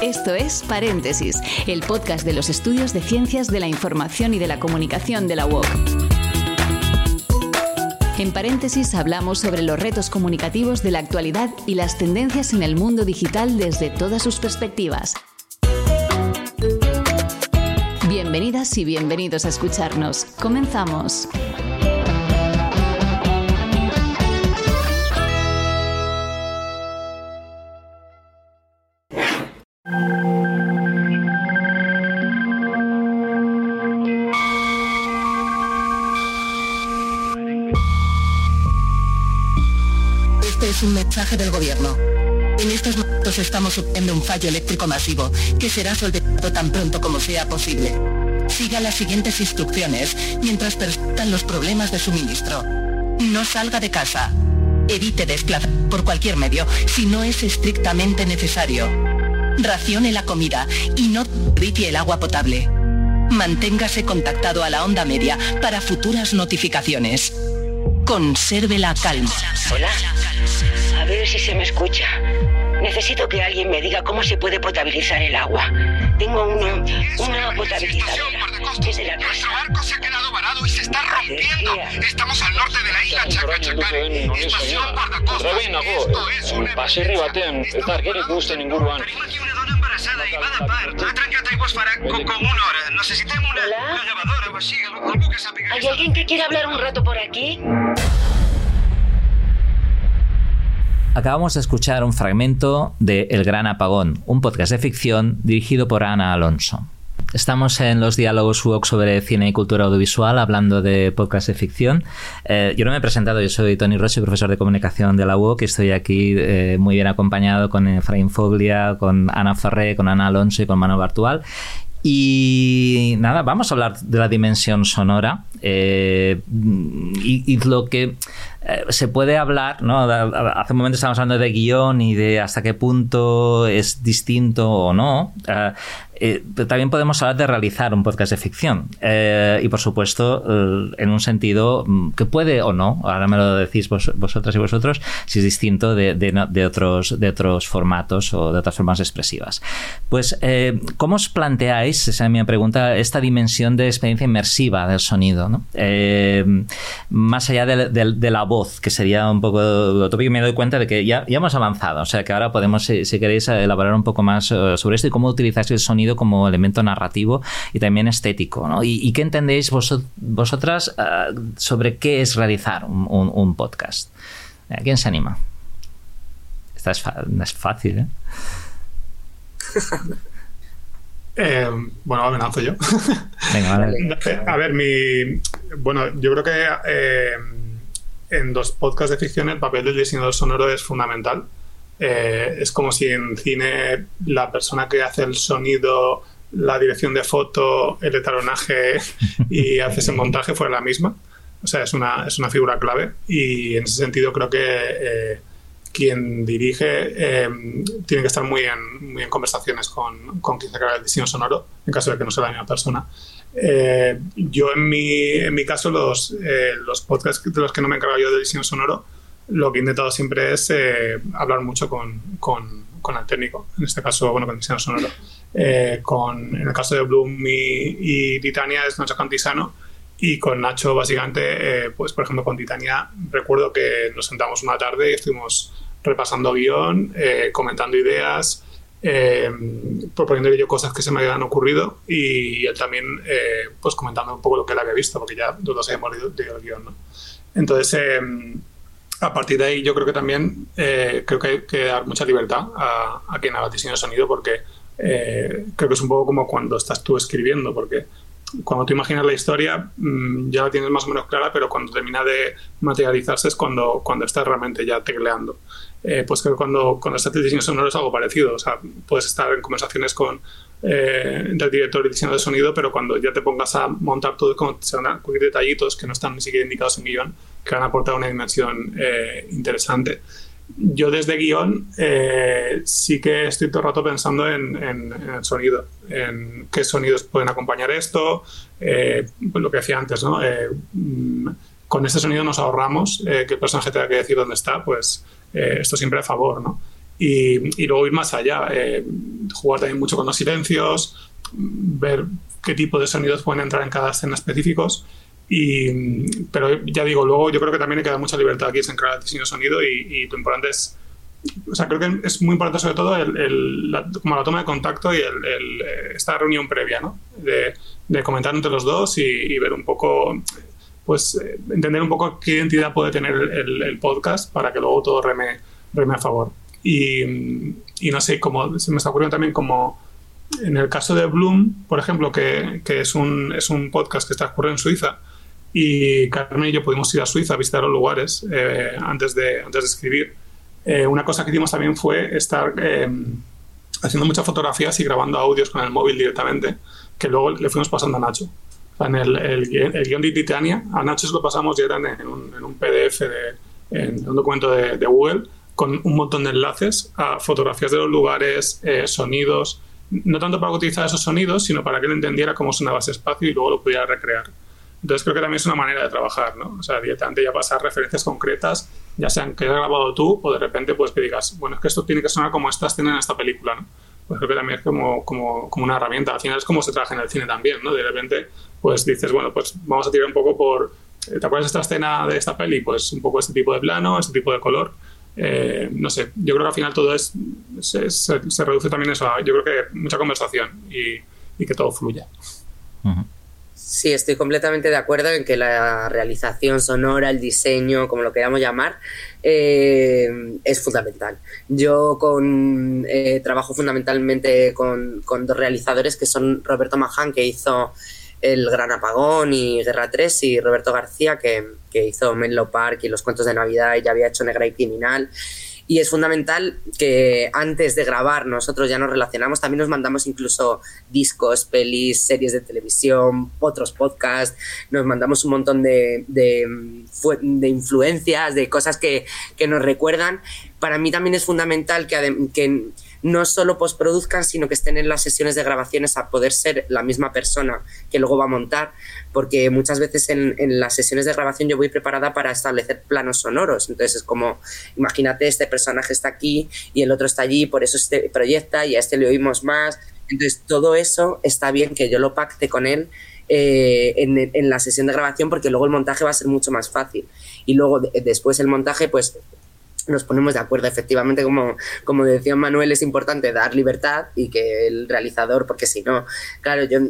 Esto es Paréntesis, el podcast de los estudios de ciencias de la información y de la comunicación de la UOC. En paréntesis hablamos sobre los retos comunicativos de la actualidad y las tendencias en el mundo digital desde todas sus perspectivas. Bienvenidas y bienvenidos a escucharnos. Comenzamos. Es un mensaje del gobierno. En estos momentos estamos sufriendo un fallo eléctrico masivo que será solventado tan pronto como sea posible. Siga las siguientes instrucciones mientras persistan los problemas de suministro. No salga de casa. Evite desplazar por cualquier medio si no es estrictamente necesario. Racione la comida y no ripie el agua potable. Manténgase contactado a la onda media para futuras notificaciones. Conserve la calma. Hola. A ver si se me escucha. Necesito que alguien me diga cómo se puede potabilizar el agua. Tengo uno, una potabilizadora. Es de la casa. barco se ha quedado varado y se está rompiendo. Estamos al norte de la isla Chacachacare. Estación guardacostas. Esto es un Baserri batean, eta argirik guztien inguruan. Aquí una dona embarazada y va de par. Farà com, com una hora. Necessitem una, Hola? una lavadora o així, algú que sàpiga. ¿Hay alguien que quiera hablar un rato por aquí? Acabamos de escuchar un fragmento de El Gran Apagón, un podcast de ficción dirigido por Ana Alonso. Estamos en los diálogos UOC sobre cine y cultura audiovisual hablando de podcast de ficción. Eh, yo no me he presentado, yo soy Tony Rossi, profesor de comunicación de la UOC y estoy aquí eh, muy bien acompañado con Efraín Foglia, con Ana Ferré, con Ana Alonso y con Manuel Bartual. Y nada, vamos a hablar de la dimensión sonora eh, y, y lo que eh, se puede hablar, ¿no? Hace un momento estábamos hablando de guion y de hasta qué punto es distinto o no. Eh, eh, pero también podemos hablar de realizar un podcast de ficción. Eh, y por supuesto, en un sentido mm, que puede o no, ahora me lo decís vos- vosotras y vosotros, si es distinto de, de de otros, de otros formatos o de otras formas expresivas. Pues, ¿cómo os planteáis, esa es mi pregunta, esta dimensión de experiencia inmersiva del sonido? ¿no? Más allá de- de la voz, que sería un poco lo tópico, me doy cuenta de que ya, ya hemos avanzado. O sea, que ahora podemos, si, si queréis, elaborar un poco más eh, sobre esto y cómo utilizáis el sonido como elemento narrativo y también estético. ¿no? ¿Y, y qué entendéis vosot- vosotras eh, sobre qué es realizar un, un- un podcast? Eh, ¿Quién se anima? Esta es, es fácil, ¿eh? Eh, bueno, amenazo yo. Venga, vale. A ver, mi. Bueno, yo creo que eh, en los podcasts de ficción el papel del diseñador sonoro es fundamental. Eh, es como si en cine la persona que hace el sonido, la dirección de foto, el etalonaje y hace ese montaje fuera la misma. O sea, es una, es una figura clave y en ese sentido creo que eh, quien dirige eh, tiene que estar muy en, muy en conversaciones con, con quien se encarga del diseño sonoro, en caso de que no sea la misma persona. Eh, yo en mi, en mi caso, los, eh, los podcasts de los que no me encargo yo de diseño sonoro, lo que he intentado siempre es eh, hablar mucho con, con, con el técnico, en este caso, bueno, con diseño sonoro. Eh, con, en el caso de Bloom y, y Titania es Nacho Cantisano y con Nacho básicamente, eh, pues por ejemplo con Titania recuerdo que nos sentamos una tarde y estuvimos repasando guion, eh, comentando ideas, eh, proponiéndole yo cosas que se me habían ocurrido y él también eh, pues comentando un poco lo que él había visto, porque ya los dos habíamos leído, leído el guion. ¿no? Entonces, eh, a partir de ahí yo creo que también eh, creo que hay que dar mucha libertad a, a quien haga diseño de sonido porque eh, creo que es un poco como cuando estás tú escribiendo, porque cuando tú imaginas la historia mmm, ya la tienes más o menos clara, pero cuando termina de materializarse es cuando, cuando estás realmente ya tecleando. Eh, pues creo que cuando, cuando estás diseño sonoro es algo parecido, o sea, puedes estar en conversaciones con eh, el director y diseño de sonido, pero cuando ya te pongas a montar todo, a cubrir detallitos que no están ni siquiera indicados en guion, que van a aportar una dimensión eh, interesante. Yo desde guion sí que estoy todo el rato pensando en, el sonido, en qué sonidos pueden acompañar esto, pues lo que decía antes, ¿no? Con este sonido nos ahorramos que el personaje tenga que decir dónde está, pues esto siempre a favor, ¿no? Y, y luego ir más allá, jugar también mucho con los silencios, ver qué tipo de sonidos pueden entrar en cada escena específicos. Y, pero ya digo, luego yo creo que también hay que dar mucha libertad aquí en crear el diseño de sonido y, lo importante es, o sea, creo que es muy importante sobre todo el, como la toma de contacto y el, esta reunión previa, ¿no? De, comentar entre los dos y, ver un poco, pues entender un poco qué identidad puede tener el, podcast para que luego todo reme, reme a favor. Y, y no sé, como se me está ocurriendo también como en el caso de Bloom, por ejemplo, que, es, un, es un podcast que está ocurriendo en Suiza, y Carmen y yo pudimos ir a Suiza a visitar los lugares eh, antes, de, antes de escribir. Eh, una cosa que hicimos también fue estar eh, haciendo muchas fotografías y grabando audios con el móvil directamente, que luego le fuimos pasando a Nacho. En el, el, guion de Titania, a Nacho se lo pasamos ya en, en, un, en un, PDF, de, en un documento de, de, Google, con un montón de enlaces a fotografías de los lugares, sonidos, no tanto para utilizar esos sonidos, sino para que él entendiera cómo sonaba ese espacio y luego lo pudiera recrear. Entonces creo que también es una manera de trabajar, ¿no? O sea, directamente ya pasar referencias concretas, ya sean que hayas grabado tú o de repente pues que digas, bueno, es que esto tiene que sonar como esta escena en esta película, ¿no? Pues creo que también es como, como, como una herramienta. Al final es como se trabaja en el cine también, ¿no? De repente pues dices, bueno, pues vamos a tirar un poco por... ¿Te acuerdas de esta escena de esta peli? Pues un poco este tipo de plano, este tipo de color. Eh, no sé, yo creo que al final todo es, se, se, reduce también eso a, yo creo que mucha conversación y, y que todo fluya. Sí, estoy completamente de acuerdo en que la realización sonora, el diseño, como lo queramos llamar, eh, es fundamental. Yo eh, trabajo fundamentalmente con, con, dos realizadores que son Roberto Maján, que hizo El Gran Apagón y Guerra 3, y Roberto García, que, que hizo Menlo Park y Los Cuentos de Navidad y ya había hecho Negra y Criminal. Y es fundamental que antes de grabar nosotros ya nos relacionamos, también nos mandamos incluso discos, pelis, series de televisión, otros podcasts, nos mandamos un montón de, de, de influencias, de cosas que, que, nos recuerdan. Para mí también es fundamental que, que no solo postproduzcan, sino que estén en las sesiones de grabaciones a poder ser la misma persona que luego va a montar, porque muchas veces en, las sesiones de grabación yo voy preparada para establecer planos sonoros, entonces es como, imagínate, este personaje está aquí y el otro está allí, por eso este proyecta y a este le oímos más, entonces todo eso está bien que yo lo pacte con él eh, en, en, la sesión de grabación porque luego el montaje va a ser mucho más fácil. Y luego después el montaje, pues nos ponemos de acuerdo. Efectivamente, como, como decía Manuel, es importante dar libertad y que el realizador, porque si no, claro, yo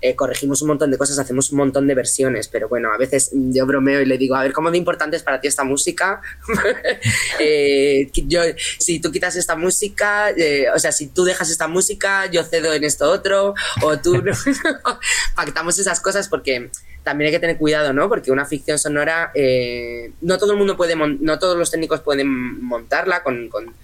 eh, corregimos un montón de cosas, hacemos un montón de versiones, pero bueno, a veces yo bromeo y le digo, a ver, ¿cómo de importante es para ti esta música? eh, yo, si tú quitas esta música, eh, o sea, si tú dejas esta música, yo cedo en esto otro, o tú pactamos esas cosas porque también hay que tener cuidado, ¿no? Porque una ficción sonora, eh, no todo el mundo puede, no todos los técnicos pueden montarla con, con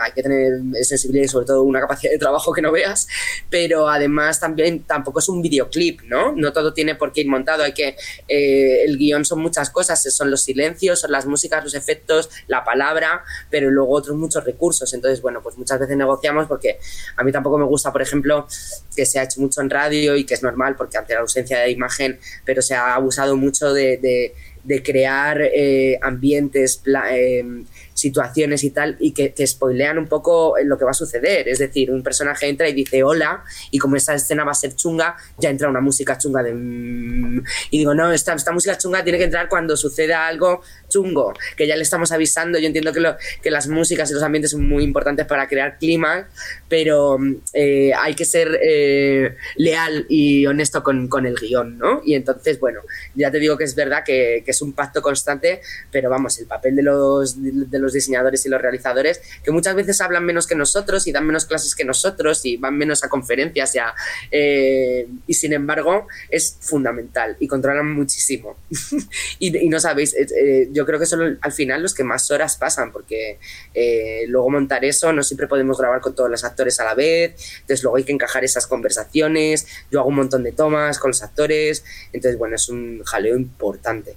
hay que tener sensibilidad y sobre todo una capacidad de trabajo que no veas, pero además también tampoco es un videoclip, ¿no? No todo tiene por qué ir montado, hay que, eh, el guion son muchas cosas, son los silencios, son las músicas, los efectos, la palabra, pero luego otros muchos recursos, entonces, bueno, pues muchas veces negociamos porque a mí tampoco me gusta, por ejemplo, que se ha hecho mucho en radio y que es normal porque ante la ausencia de imagen, pero se ha abusado mucho de, de, crear eh, ambientes, eh, situaciones y tal, y que, que, spoilean un poco lo que va a suceder. Es decir, un personaje entra y dice hola, y como esta escena va a ser chunga, ya entra una música chunga de... Mm", y digo, no, esta, esta música chunga tiene que entrar cuando suceda algo chungo, que ya le estamos avisando. Yo entiendo que, lo, que las músicas y los ambientes son muy importantes para crear clima, pero eh, hay que ser eh, leal y honesto con, con, el guion, ¿no? Y entonces, bueno, ya te digo que es verdad que, que es un pacto constante, pero vamos, el papel de los, de los diseñadores y los realizadores, que muchas veces hablan menos que nosotros y dan menos clases que nosotros y van menos a conferencias ya, eh, y sin embargo es fundamental y controlan muchísimo. y, y, no sabéis, eh, yo creo que son al final los que más horas pasan, porque eh, luego montar eso no siempre podemos grabar con todos los actores a la vez, entonces luego hay que encajar esas conversaciones, yo hago un montón de tomas con los actores, entonces bueno, es un jaleo importante.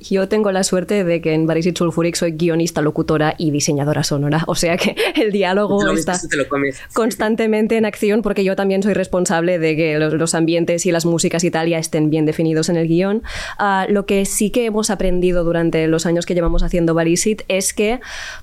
Yo tengo la suerte de que en Baris y Sulfuric soy guionista, locutora y diseñadora sonora. O sea que el diálogo está constantemente en acción porque yo también soy responsable de que los, ambientes y las músicas y tal ya estén bien definidos en el guion. Ah, lo que sí que hemos aprendido durante los años que llevamos haciendo Barisit es que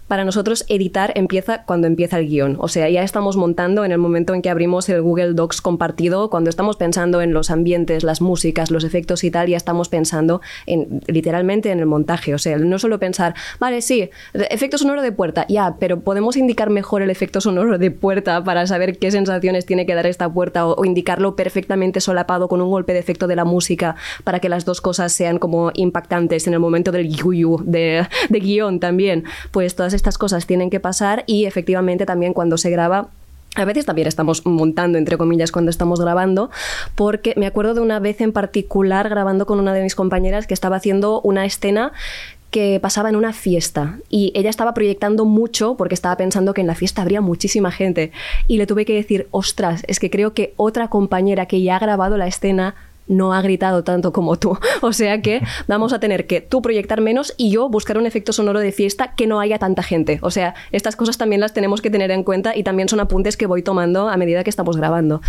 para nosotros editar empieza cuando empieza el guion. O sea, ya estamos montando en el momento en que abrimos el Google Docs compartido, cuando estamos pensando en los ambientes, las músicas, los efectos y tal, ya estamos pensando en en el montaje. O sea, no solo pensar, vale, sí, efecto sonoro de puerta, ya, pero podemos indicar mejor el efecto sonoro de puerta para saber qué sensaciones tiene que dar esta puerta o, indicarlo perfectamente solapado con un golpe de efecto de la música para que las dos cosas sean como impactantes en el momento del yuyu de guion también. Pues todas estas cosas tienen que pasar y efectivamente también cuando se graba a veces también estamos montando, entre comillas, cuando estamos grabando, porque me acuerdo de una vez en particular grabando con una de mis compañeras que estaba haciendo una escena que pasaba en una fiesta y ella estaba proyectando mucho porque estaba pensando que en la fiesta habría muchísima gente. Y le tuve que decir, ostras, es que creo que otra compañera que ya ha grabado la escena no ha gritado tanto como tú. O sea que vamos a tener que tú proyectar menos y yo buscar un efecto sonoro de fiesta que no haya tanta gente. O sea, estas cosas también las tenemos que tener en cuenta y también son apuntes que voy tomando a medida que estamos grabando.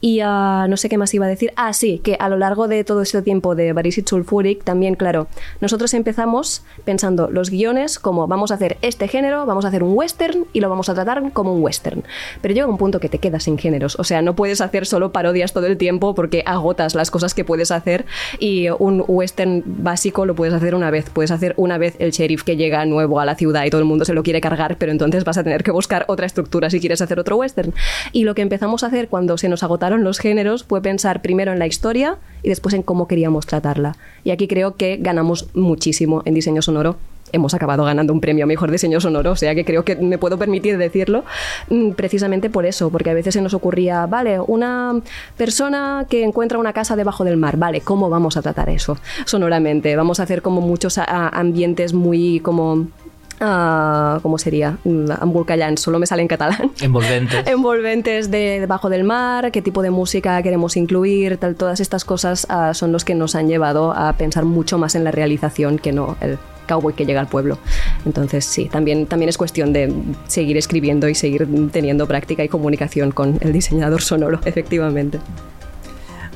Y ah, no sé qué más iba a decir. Ah, sí, que a lo largo de todo este tiempo de Barisit Sulfuric, también, claro, nosotros empezamos pensando los guiones como vamos a hacer este género, vamos a hacer un western y lo vamos a tratar como un western. Pero llega un punto que te quedas sin géneros. O sea, no puedes hacer solo parodias todo el tiempo porque agotas las cosas que puedes hacer y un western básico lo puedes hacer una vez. Puedes hacer una vez el sheriff que llega nuevo a la ciudad y todo el mundo se lo quiere cargar, pero entonces vas a tener que buscar otra estructura si quieres hacer otro western. Y lo que empezamos a hacer cuando se nos agotaron los géneros fue pensar primero en la historia y después en cómo queríamos tratarla. Y aquí creo que ganamos muchísimo en diseño sonoro hemos acabado ganando un premio a mejor diseño sonoro, o sea que creo que me puedo permitir decirlo mm, precisamente por eso, porque a veces se nos ocurría, vale, una persona que encuentra una casa debajo del mar, vale, ¿cómo vamos a tratar eso sonoramente? Vamos a hacer como muchos ambientes muy como Uh, ¿cómo sería? Mm, Ambulcallán, solo me sale en catalán. Envolventes. Envolventes de debajo del mar, qué tipo de música queremos incluir, tal, todas estas cosas uh, son los que nos han llevado a pensar mucho más en la realización que no el cowboy que llega al pueblo. Entonces, sí, también, también es cuestión de seguir escribiendo y seguir teniendo práctica y comunicación con el diseñador sonoro, efectivamente.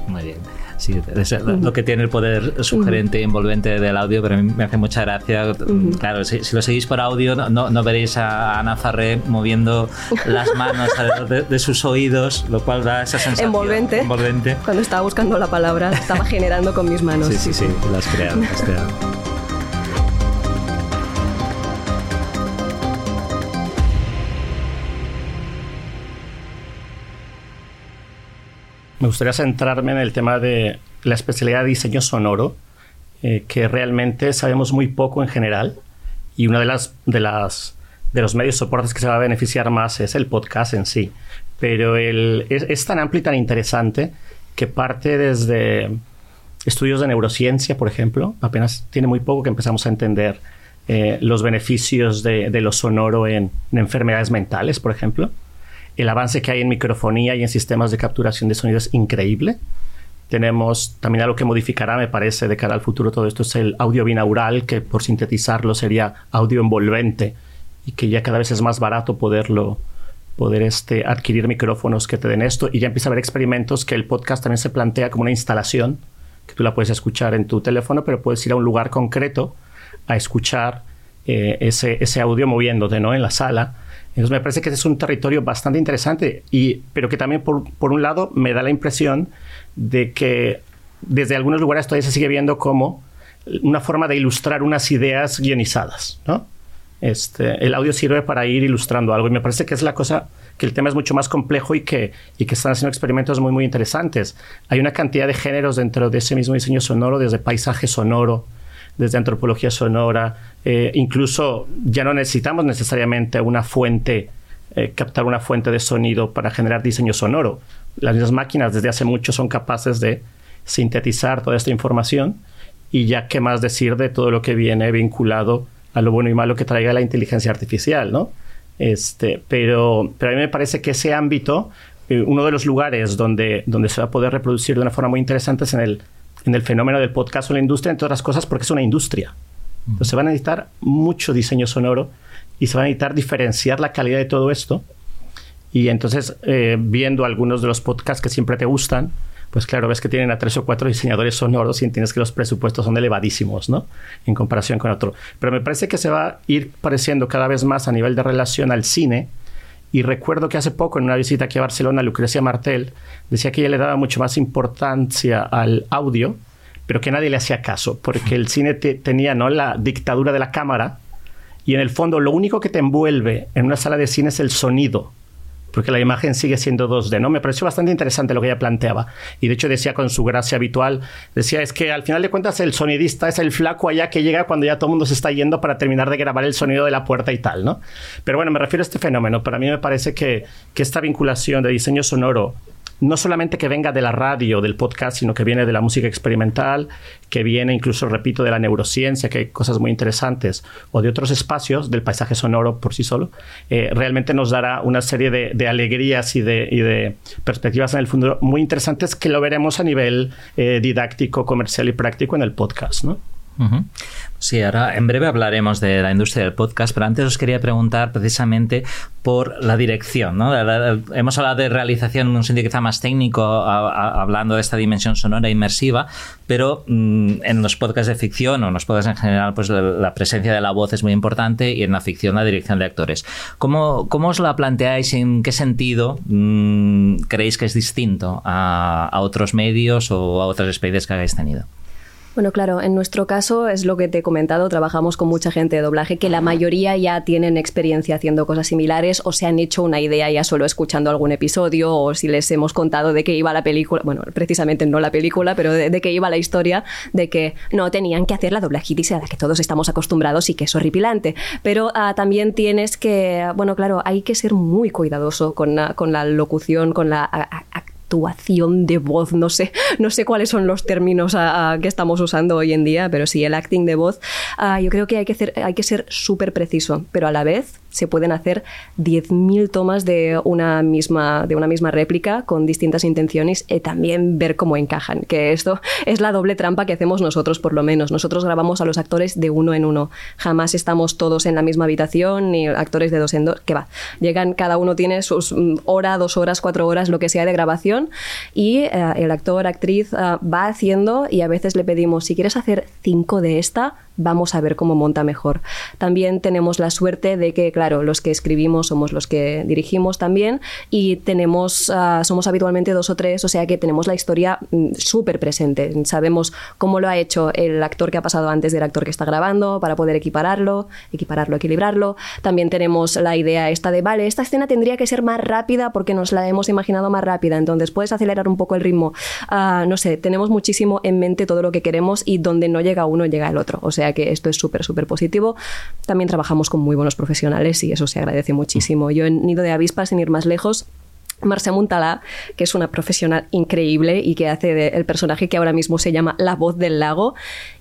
Muy bien. Sí, es lo que tiene el poder sugerente e envolvente del audio, pero a mí me hace mucha gracia. Claro, si, lo seguís por audio, no, no, veréis a Ana Farré moviendo las manos alrededor de, sus oídos, lo cual da esa sensación envolvente. envolvente. Cuando estaba buscando la palabra, estaba generando con mis manos. Sí, sí, sí, las creado, las creado. Me gustaría centrarme en el tema de la especialidad de diseño sonoro, eh, que realmente sabemos muy poco en general y uno de las de las de los medios soportes que se va a beneficiar más es el podcast en sí. Pero el, es, tan amplio y tan interesante que parte desde estudios de neurociencia, por ejemplo, apenas tiene muy poco que empezamos a entender eh, los beneficios de, de, lo sonoro en enfermedades mentales, por ejemplo el avance que hay en microfonía y en sistemas de capturación de sonido es increíble. Tenemos también algo que modificará, me parece, de cara al futuro todo esto es el audio binaural, que por sintetizarlo sería audio envolvente y que ya cada vez es más barato poderlo poder este, adquirir micrófonos que te den esto y ya empieza a haber experimentos que el podcast también se plantea como una instalación que tú la puedes escuchar en tu teléfono, pero puedes ir a un lugar concreto a escuchar eh, ese, ese audio moviéndote ¿no? en la sala entonces me parece que ese es un territorio bastante interesante, y, pero que también por, por un lado me da la impresión de que desde algunos lugares todavía se sigue viendo como una forma de ilustrar unas ideas guionizadas, ¿no? Este, el audio sirve para ir ilustrando algo y me parece que es la cosa que el tema es mucho más complejo y que, y que están haciendo experimentos muy muy interesantes. Hay una cantidad de géneros dentro de ese mismo diseño sonoro, desde paisaje sonoro, desde antropología sonora, eh, incluso ya no necesitamos necesariamente una fuente, eh, captar una fuente de sonido para generar diseño sonoro. Las mismas máquinas desde hace mucho son capaces de sintetizar toda esta información y ya qué más decir de todo lo que viene vinculado a lo bueno y malo que traiga la inteligencia artificial, ¿no? Este, pero, pero a mí me parece que ese ámbito, eh, uno de los lugares donde, donde se va a poder reproducir de una forma muy interesante es en el en el fenómeno del podcast o la industria, entre otras cosas, porque es una industria. Entonces se van a necesitar mucho diseño sonoro y se va a necesitar diferenciar la calidad de todo esto. Y entonces, eh, viendo algunos de los podcasts que siempre te gustan, pues claro, ves que tienen a tres o cuatro diseñadores sonoros y entiendes que los presupuestos son elevadísimos, ¿no? En comparación con otro. Pero me parece que se va a ir pareciendo cada vez más a nivel de relación al cine. Y recuerdo que hace poco, en una visita aquí a Barcelona, Lucrecia Martel decía que ella le daba mucho más importancia al audio, pero que nadie le hacía caso, porque el cine tenía ¿no? la dictadura de la cámara y en el fondo lo único que te envuelve en una sala de cine es el sonido porque la imagen sigue siendo 2D, ¿no? Me pareció bastante interesante lo que ella planteaba. Y de hecho decía con su gracia habitual, decía, es que al final de cuentas el sonidista es el flaco allá que llega cuando ya todo el mundo se está yendo para terminar de grabar el sonido de la puerta y tal, ¿no? Pero bueno, me refiero a este fenómeno. Para mí me parece que, que esta vinculación de diseño sonoro no solamente que venga de la radio, del podcast, sino que viene de la música experimental, que viene incluso, repito, de la neurociencia, que hay cosas muy interesantes, o de otros espacios del paisaje sonoro por sí solo, eh, realmente nos dará una serie de, alegrías y de, perspectivas en el futuro muy interesantes que lo veremos a nivel eh, didáctico, comercial y práctico en el podcast, ¿no? Sí, ahora en breve hablaremos de la industria del podcast, pero antes os quería preguntar precisamente por la dirección. ¿no? hemos hablado de realización en un sentido quizá más técnico, hablando de esta dimensión sonora inmersiva, pero mm, en los podcasts de ficción o en los podcasts en general, pues la, presencia de la voz es muy importante y en la ficción la dirección de actores. ¿Cómo, os la planteáis en qué sentido mm, creéis que es distinto a, a otros medios o a otras experiencias que hayáis tenido? Bueno, claro, en nuestro caso es lo que te he comentado, trabajamos con mucha gente de doblaje que la mayoría ya tienen experiencia haciendo cosas similares o se han hecho una idea ya solo escuchando algún episodio o si les hemos contado de qué iba la película, bueno, precisamente no la película, pero de, qué iba la historia, de que no tenían que hacer la doblajitis a la que todos estamos acostumbrados y que es horripilante. Pero ah, también tienes que, bueno, claro, hay que ser muy cuidadoso con, con la locución, con la actuación de voz, no sé, no sé cuáles son los términos que estamos usando hoy en día, pero sí, el acting de voz, ah, yo creo que hay que, hacer, hay que ser súper preciso, pero a la vez se pueden hacer 10.000 tomas de una, misma, de una misma réplica con distintas intenciones y también ver cómo encajan, que esto es la doble trampa que hacemos nosotros por lo menos. Nosotros grabamos a los actores de uno en uno, jamás estamos todos en la misma habitación ni actores de dos en dos, que va, llegan, cada uno tiene sus mm, hora, dos horas, cuatro horas, lo que sea de grabación y eh, el actor, actriz eh, va haciendo y a veces le pedimos, si quieres hacer cinco de esta, vamos a ver cómo monta mejor. También tenemos la suerte de que, claro, los que escribimos somos los que dirigimos también y tenemos, ah, somos habitualmente dos o tres, o sea que tenemos la historia mm, súper presente. Sabemos cómo lo ha hecho el actor que ha pasado antes del actor que está grabando para poder equipararlo, equipararlo, equilibrarlo. También tenemos la idea esta de, vale, esta escena tendría que ser más rápida porque nos la hemos imaginado más rápida, entonces puedes acelerar un poco el ritmo. Ah, no sé, tenemos muchísimo en mente todo lo que queremos y donde no llega uno, llega el otro. O sea, sea que esto es súper, súper positivo. También trabajamos con muy buenos profesionales y eso se agradece muchísimo. Yo en Nido de Avispas, sin ir más lejos, Marcia Muntalá, que es una profesional increíble y que hace el personaje que ahora mismo se llama La Voz del Lago,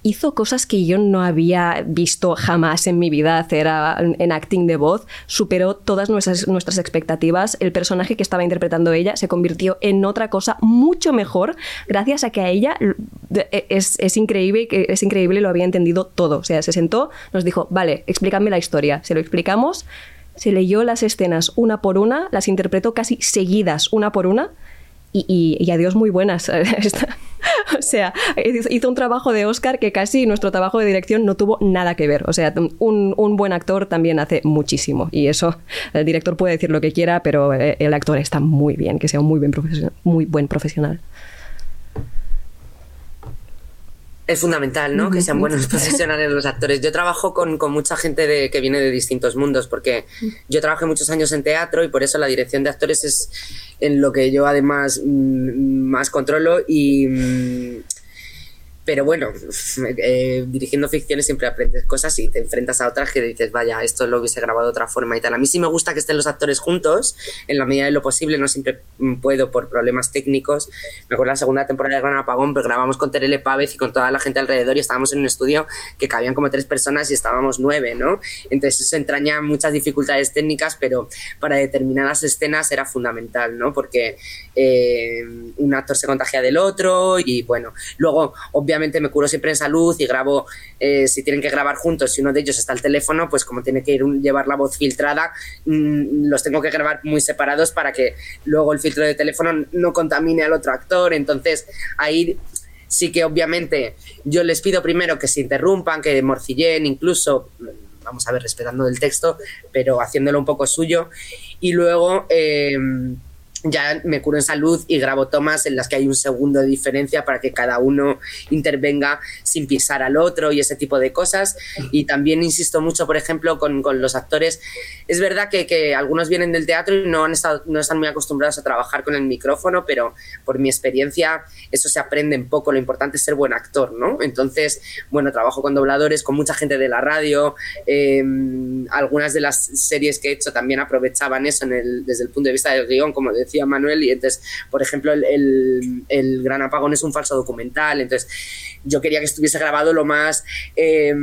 hizo cosas que yo no había visto jamás en mi vida hacer en acting de voz, superó todas nuestras, expectativas, el personaje que estaba interpretando ella se convirtió en otra cosa mucho mejor gracias a que a ella e, es increíble, es increíble, lo había entendido todo, o sea, se sentó, nos dijo, vale, explícame la historia, se lo explicamos se leyó las escenas una por una, las interpretó casi seguidas una por una y, y, adiós muy buenas. o sea, hizo un trabajo de Oscar que casi nuestro trabajo de dirección no tuvo nada que ver. O sea, un, un, buen actor también hace muchísimo. Y eso, el director puede decir lo que quiera, pero eh, el actor está muy bien, que sea un muy, bien muy buen profesional. Es fundamental, ¿no? Que sean buenos profesionales los actores. Yo trabajo con, mucha gente de, que viene de distintos mundos, porque yo trabajé muchos años en teatro y por eso la dirección de actores es en lo que yo además mm, más controlo y, pero bueno, eh, dirigiendo ficciones siempre aprendes cosas y te enfrentas a otras que dices, vaya, esto lo hubiese grabado de otra forma y tal. A mí sí me gusta que estén los actores juntos, en la medida de lo posible, no siempre puedo por problemas técnicos. Me acuerdo la segunda temporada de Gran Apagón, pero grabamos con Terele Pávez y con toda la gente alrededor y estábamos en un estudio que cabían como tres personas y estábamos nueve, ¿no? Entonces eso entraña muchas dificultades técnicas, pero para determinadas escenas era fundamental, ¿no? Porque eh, un actor se contagia del otro y bueno, luego obviamente me curo siempre en salud y grabo, eh, si tienen que grabar juntos, si uno de ellos está al teléfono, pues como tiene que ir llevar la voz filtrada, mm, los tengo que grabar muy separados para que luego el filtro de teléfono no contamine al otro actor, entonces ahí sí que obviamente yo les pido primero que se interrumpan, que morcillen incluso vamos a ver, respetando el texto, pero haciéndolo un poco suyo. Y luego eh, ya me curo en salud y grabo tomas en las que hay un segundo de diferencia para que cada uno intervenga sin pisar al otro y ese tipo de cosas. Y también insisto mucho, por ejemplo, con, con los actores. Es verdad que, que, algunos vienen del teatro y no, han estado, no están muy acostumbrados a trabajar con el micrófono, pero por mi experiencia eso se aprende un poco. Lo importante es ser buen actor, ¿no? Entonces, bueno, trabajo con dobladores, con mucha gente de la radio. Eh, algunas de las series que he hecho también aprovechaban eso en el, desde el punto de vista del guion, como decía Manuel, y entonces, por ejemplo, el, el, Gran Apagón es un falso documental, entonces yo quería que estuviese grabado lo más... Eh,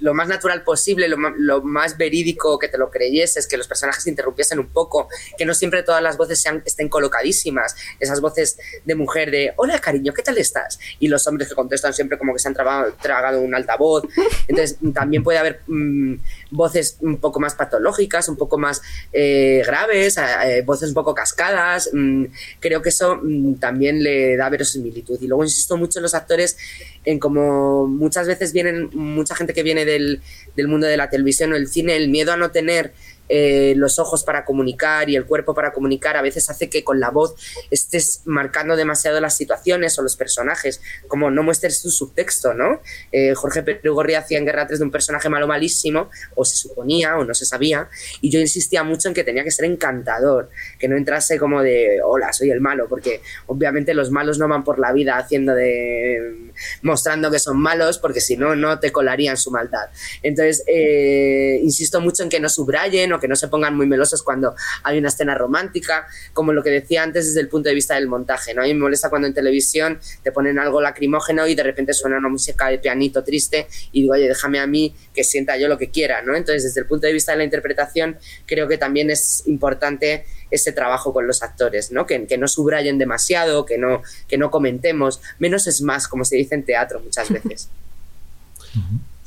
lo más natural posible, lo, lo, más verídico que te lo creyeses, que los personajes se interrumpiesen un poco, que no siempre todas las voces sean, estén colocadísimas, esas voces de mujer de hola cariño, ¿qué tal estás? Y los hombres que contestan siempre como que se han tragado, tragado un altavoz. Entonces también puede haber mm, voces un poco más patológicas, un poco más eh, graves, eh, voces un poco cascadas. Mm, creo que eso mm, también le da verosimilitud. Y luego insisto mucho en los actores en como muchas veces vienen mucha gente que viene del, del mundo de la televisión o el cine, el miedo a no tener eh, los ojos para comunicar y el cuerpo para comunicar a veces hace que con la voz estés marcando demasiado las situaciones o los personajes, como no muestres tu subtexto, ¿no? Eh, Jorge Perugorri hacía en Guerra 3 de un personaje malo malísimo, o se suponía, o no se sabía, y yo insistía mucho en que tenía que ser encantador, que no entrase como de, hola, soy el malo, porque obviamente los malos no van por la vida haciendo de, mostrando que son malos, porque si no, no te colarían su maldad. Entonces, eh, insisto mucho en que no subrayen o que no se pongan muy melosos cuando hay una escena romántica, como lo que decía antes desde el punto de vista del montaje, ¿no? A mí me molesta cuando en televisión te ponen algo lacrimógeno y de repente suena una música de pianito triste y digo, oye, déjame a mí que sienta yo lo que quiera, ¿no? Entonces, desde el punto de vista de la interpretación, creo que también es importante ese trabajo con los actores, ¿no? Que, que, no subrayen demasiado, que no, que no comentemos. Menos es más, como se dice en teatro muchas veces.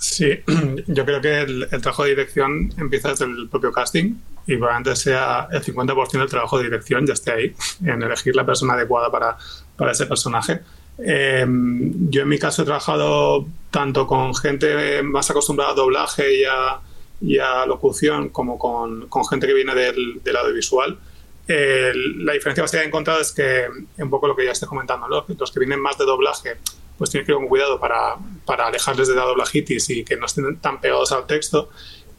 Sí, yo creo que el, trabajo de dirección empieza desde el propio casting y probablemente sea el 50% del trabajo de dirección, ya esté ahí, en elegir la persona adecuada para, para ese personaje. Eh, yo en mi caso he trabajado tanto con gente más acostumbrada a doblaje y a, y a locución como con, con, gente que viene del, del audiovisual. Eh, la diferencia que he encontrado es que, un poco lo que ya estoy comentando, los que vienen más de doblaje pues tiene que ir con cuidado para, para alejarles de la doblajitis y que no estén tan pegados al texto.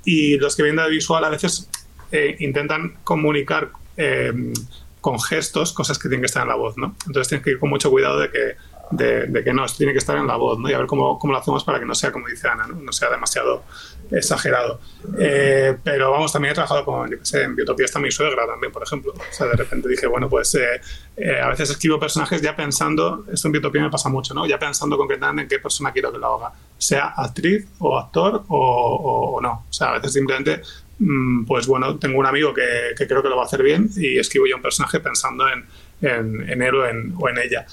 Y los que vienen de visual a veces eh, intentan comunicar eh, con gestos cosas que tienen que estar en la voz, ¿no? Entonces tienes que ir con mucho cuidado de que de, que no, esto tiene que estar en la voz, ¿no? Y a ver cómo, cómo lo hacemos para que no sea, como dice Ana, no, sea demasiado exagerado. Eh, pero vamos, también he trabajado con, yo sé, en Biotopía está mi suegra también, por ejemplo. O sea, de repente dije, bueno, pues eh, eh, a veces escribo personajes ya pensando, esto en Biotopía me pasa mucho, ¿no? Ya pensando concretamente en qué persona quiero que lo haga, sea actriz o actor o, no. O sea, a veces simplemente mm, pues bueno, tengo un amigo que, que, creo que lo va a hacer bien y escribo yo un personaje pensando en, en, en él o en, ella.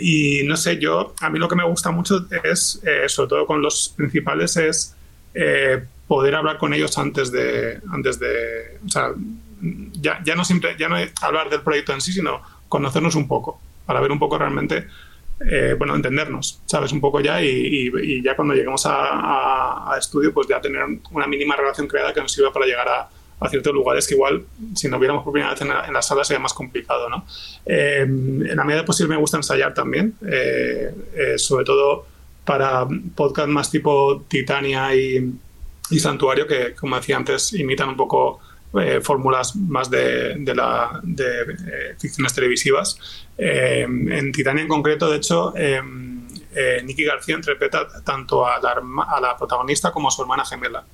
Y no sé, yo, a mí lo que me gusta mucho es, sobre todo con los principales, es eh, poder hablar con ellos antes de, antes de, o sea, ya, ya no siempre, ya no hablar del proyecto en sí, sino conocernos un poco, para ver un poco realmente, bueno, entendernos, ¿sabes? Un poco ya y, ya cuando lleguemos a, a, estudio, pues ya tener una mínima relación creada que nos sirva para llegar a, a ciertos lugares que igual si no viéramos por primera vez en la, en sala sería más complicado. ¿no? Eh, en la medida posible me gusta ensayar también, eh, eh, sobre todo para podcast más tipo Titania y, y, Santuario, que como decía antes, imitan un poco fórmulas más de, de, la, de ficciones televisivas. en Titania en concreto, de hecho, eh, Nicky García interpreta tanto a la, a la, protagonista como a su hermana gemela.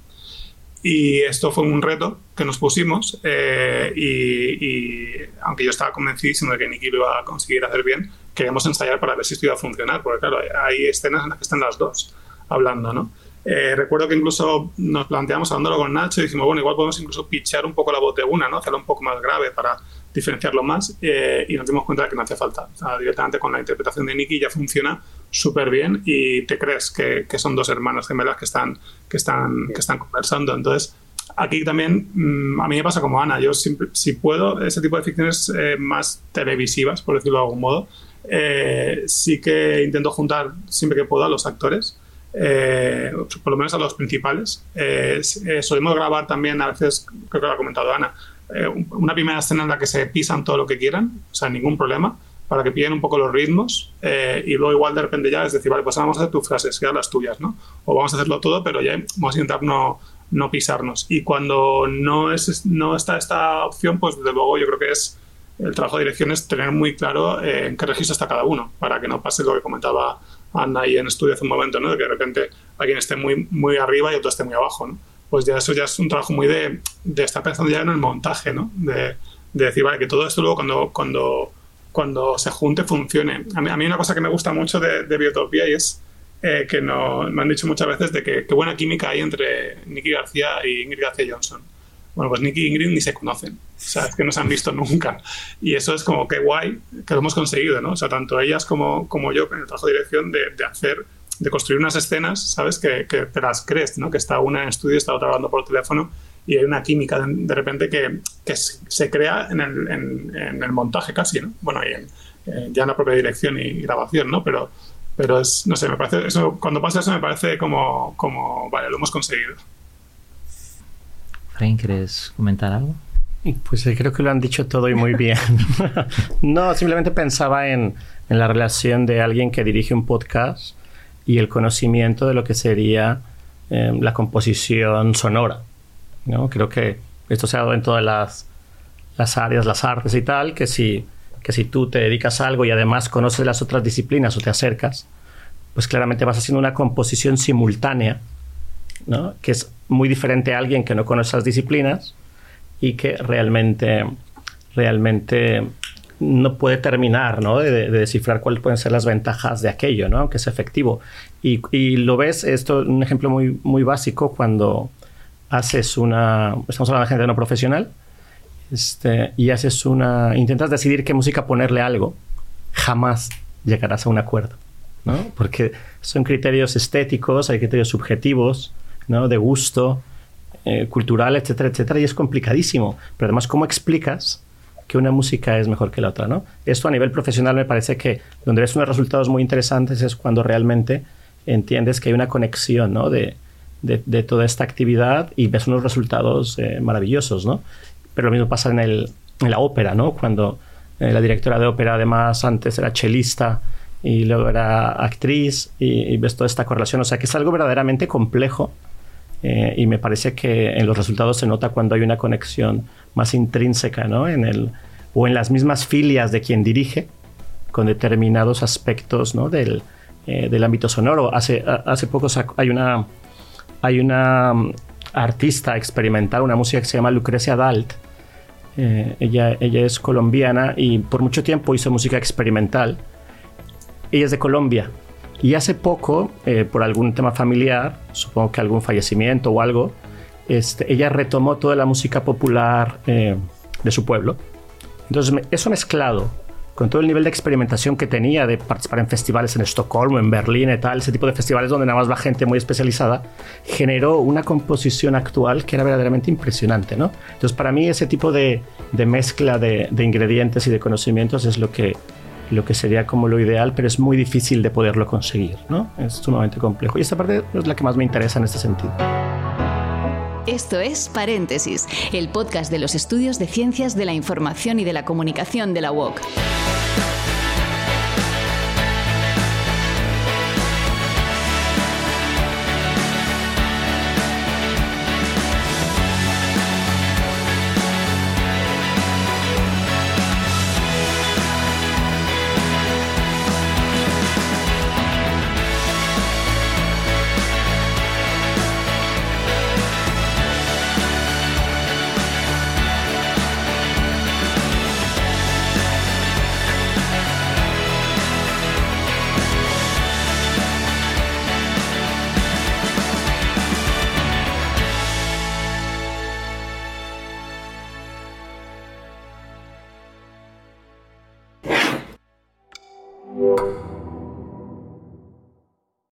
Y esto fue un reto que nos pusimos eh, y, aunque yo estaba convencidísimo de que Nicky lo iba a conseguir hacer bien, queríamos ensayar para ver si esto iba a funcionar, porque claro, hay escenas en las que están las dos hablando, ¿no? Eh, recuerdo que incluso nos planteamos hablándolo con Nacho y dijimos, bueno, igual podemos incluso pichear un poco la voz de una, ¿no? Hacerla un poco más grave para diferenciarlo más eh, y nos dimos cuenta de que no hacía falta. O sea, directamente con la interpretación de Nicky ya funciona súper bien y te crees que, que, son dos hermanas gemelas que están, que están, que están conversando. Entonces, aquí también mm, a mí me pasa como Ana, yo si puedo, ese tipo de ficciones eh, más televisivas, por decirlo de algún modo, eh, sí que intento juntar siempre que puedo a los actores. por lo menos a los principales. solemos grabar también, a veces, creo que lo ha comentado Ana, una primera escena en la que se pisan todo lo que quieran, o sea, ningún problema para que pillen un poco los ritmos eh, y luego igual de repente ya es decir, vale, pues vamos a hacer tus frases, quedan las tuyas, ¿no? O vamos a hacerlo todo, pero ya vamos a intentar no, no pisarnos. Y cuando no, es, no está esta opción, pues desde luego yo creo que es el trabajo de dirección es tener muy claro eh, en qué registro está cada uno, para que no pase lo que comentaba Ana ahí en estudio hace un momento, ¿no? De que de repente alguien esté muy, muy arriba y otro esté muy abajo, ¿no? Pues ya eso ya es un trabajo muy de, de estar pensando ya en el montaje, ¿no? De, de decir, vale, que todo esto luego cuando, cuando cuando se junte funcione. A mí, a mí una cosa que me gusta mucho de, de Biotopia y es eh, que no, me han dicho muchas veces de que qué buena química hay entre Nicky García y Ingrid García Johnson. Bueno, pues Nicky y Ingrid ni se conocen, o sea, es que no se han visto nunca. Y eso es como que guay que lo hemos conseguido, ¿no? O sea, tanto ellas como, como yo en el trabajo de dirección de, hacer, de construir unas escenas, ¿sabes? Que, que, te las crees, ¿no? Que está una en estudio, está otra hablando por teléfono y hay una química de, repente que, que, se crea en el, en, el, montaje casi, ¿no? Bueno, y en, ya en la propia dirección y grabación, ¿no? Pero, pero es, no sé, me parece, eso, cuando pasa eso me parece como, como vale, lo hemos conseguido. Frank, ¿quieres comentar algo? Pues creo que lo han dicho todo y muy bien. no, simplemente pensaba en, en, la relación de alguien que dirige un podcast y el conocimiento de lo que sería eh, la composición sonora. Creo que esto se ha dado en todas las, las, áreas, las artes y tal, que si, que si tú te dedicas a algo y además conoces las otras disciplinas o te acercas, pues claramente vas haciendo una composición simultánea, ¿no? que es muy diferente a alguien que no conoce las disciplinas y que realmente, realmente no puede terminar ¿no? De, descifrar cuáles pueden ser las ventajas de aquello, ¿no? que es efectivo. Y, y lo ves, esto un ejemplo muy, muy básico cuando, haces una, estamos hablando de gente no profesional, este, y haces una, intentas decidir qué música ponerle algo, jamás llegarás a un acuerdo, ¿no? Porque son criterios estéticos, hay criterios subjetivos, ¿no? De gusto, eh, cultural, etcétera, etcétera, y es complicadísimo. Pero además, ¿cómo explicas que una música es mejor que la otra, ¿no? Esto a nivel profesional me parece que donde ves unos resultados muy interesantes es cuando realmente entiendes que hay una conexión, ¿no? De, de, toda esta actividad y ves unos resultados eh, maravillosos, ¿no? Pero lo mismo pasa en, el, en la ópera, ¿no? Cuando eh, la directora de ópera además antes era chelista y luego era actriz y, ves toda esta correlación, o sea que es algo verdaderamente complejo eh, y me parece que en los resultados se nota cuando hay una conexión más intrínseca, ¿no? En el, o en las mismas filias de quien dirige con determinados aspectos, ¿no? Del, del ámbito sonoro. Hace, hace poco hay una hay una mm, artista experimental, una música que se llama Lucrecia Dalt. Eh, ella, ella es colombiana y por mucho tiempo hizo música experimental. Ella es de Colombia. Y hace poco, eh, por algún tema familiar, supongo que algún fallecimiento o algo, este, ella retomó toda la música popular eh, de su pueblo. Entonces, eso mezclado con todo el nivel de experimentación que tenía de participar en festivales en Estocolmo, en Berlín y tal, ese tipo de festivales donde nada más va gente muy especializada, generó una composición actual que era verdaderamente impresionante, ¿no? Entonces, para mí ese tipo de, mezcla de, ingredientes y de conocimientos es lo que, sería como lo ideal, pero es muy difícil de poderlo conseguir, ¿no? Es sumamente complejo. Y esta parte es la que más me interesa en este sentido. Esto es Paréntesis, el podcast de los estudios de ciencias de la información y de la comunicación de la UOC.